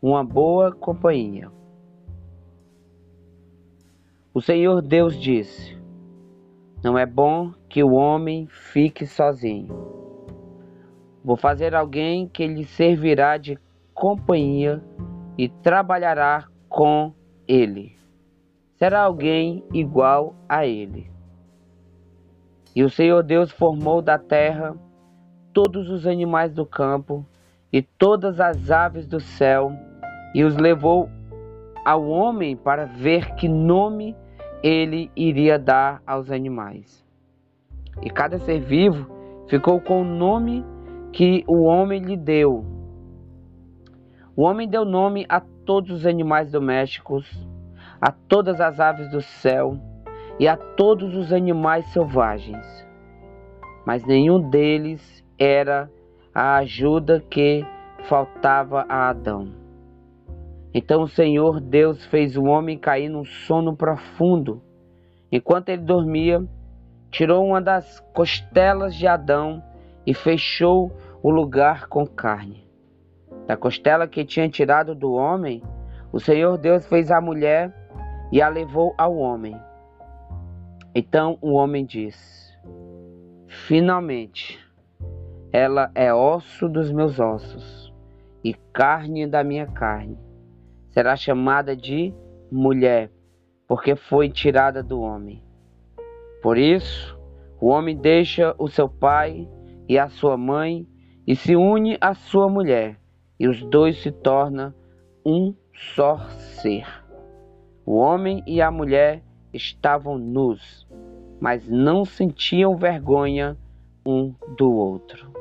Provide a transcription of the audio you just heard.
uma boa companhia. O Senhor Deus disse: Não é bom que o homem fique sozinho. Vou fazer alguém que lhe servirá de companhia e trabalhará com ele. Será alguém igual a ele. E o Senhor Deus formou da terra todos os animais do campo e todas as aves do céu e os levou ao homem para ver que nome ele iria dar aos animais. E cada ser vivo ficou com o nome que o homem lhe deu. O homem deu nome a todos os animais domésticos, a todas as aves do céu e a todos os animais selvagens. Mas nenhum deles era a ajuda que faltava a Adão. Então o Senhor Deus fez o homem cair num sono profundo. Enquanto ele dormia, tirou uma das costelas de Adão e fechou o lugar com carne. Da costela que tinha tirado do homem, o Senhor Deus fez a mulher e a levou ao homem. Então o homem disse: Finalmente, ela é osso dos meus ossos e carne da minha carne. Será chamada de mulher, porque foi tirada do homem. Por isso, o homem deixa o seu pai e a sua mãe e se une à sua mulher, e os dois se tornam um só ser. O homem e a mulher estavam nus, mas não sentiam vergonha um do outro.